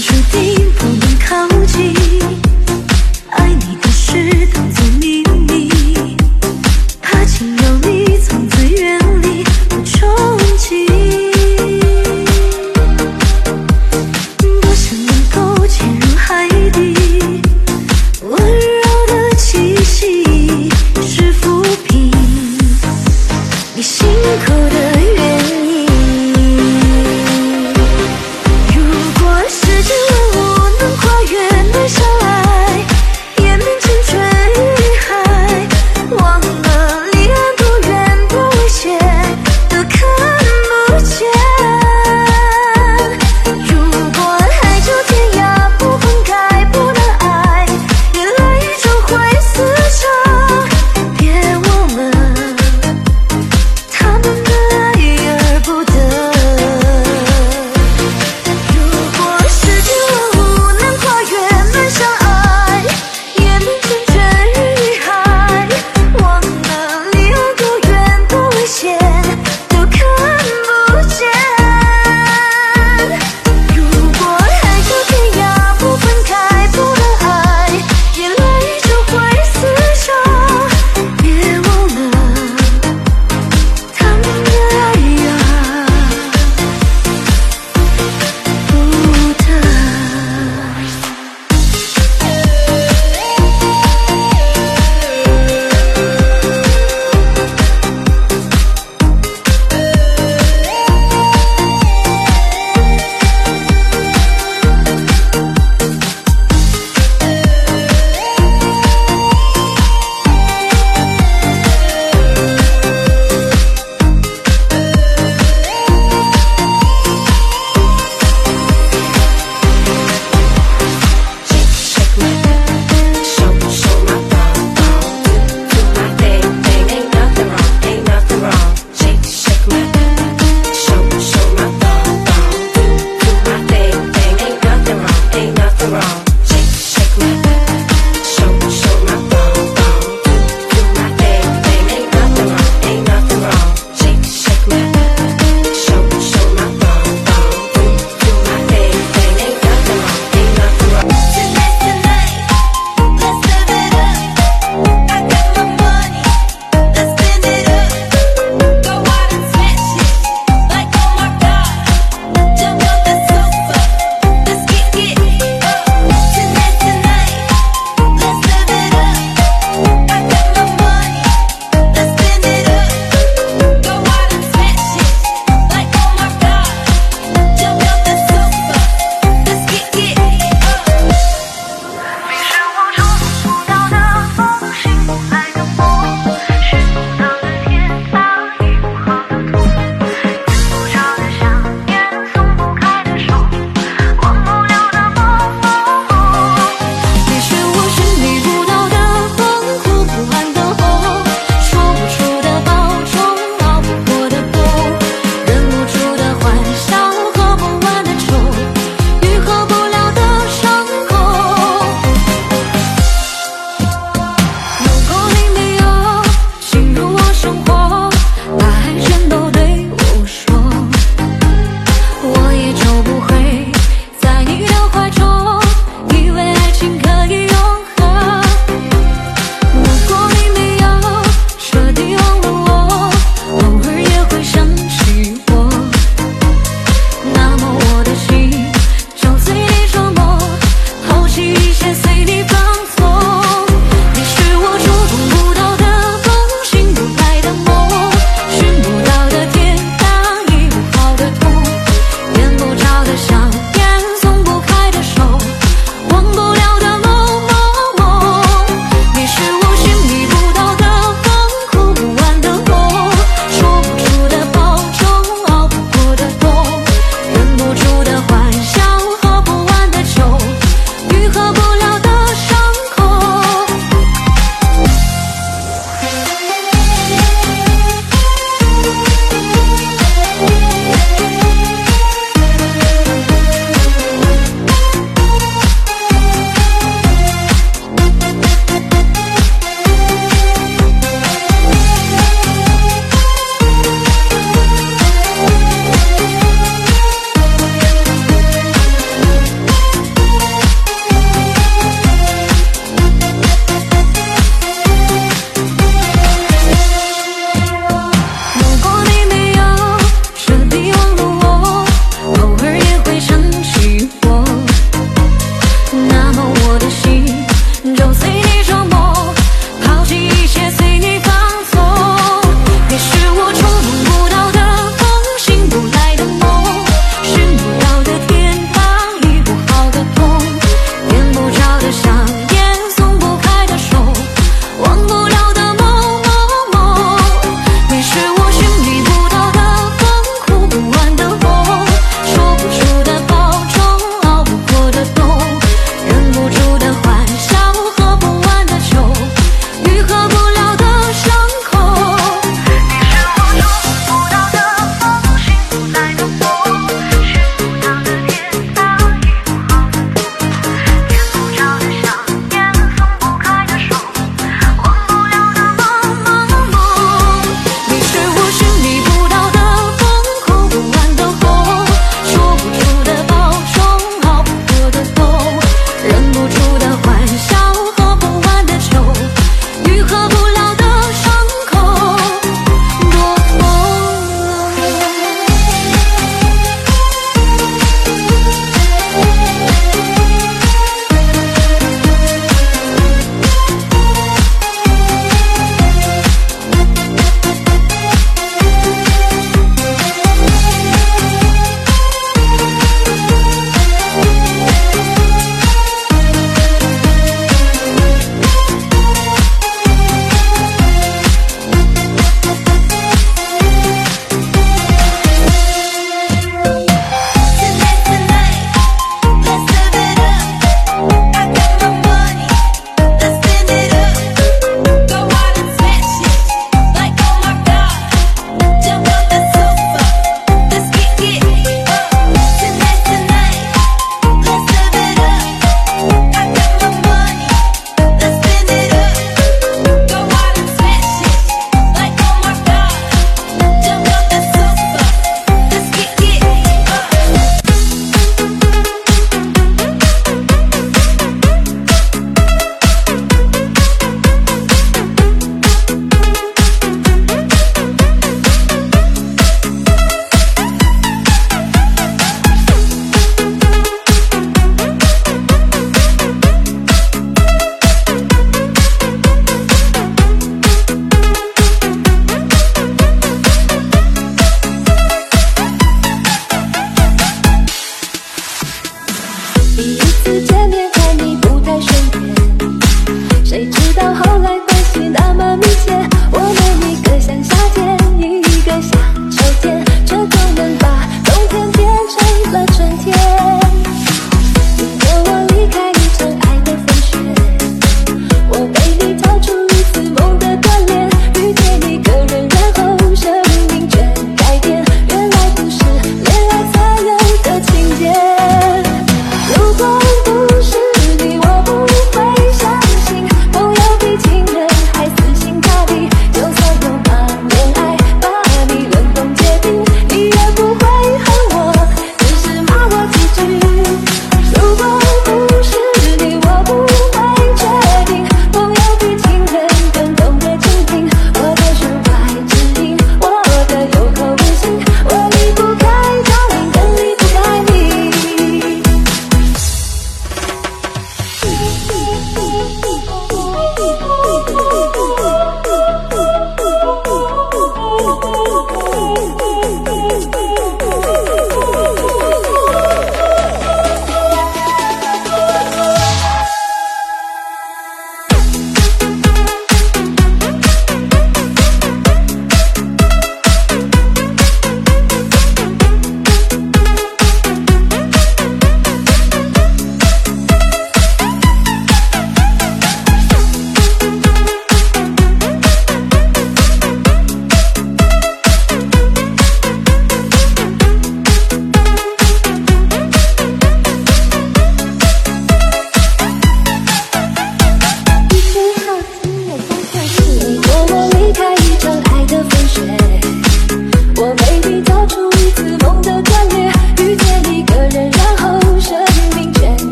注定不能靠近。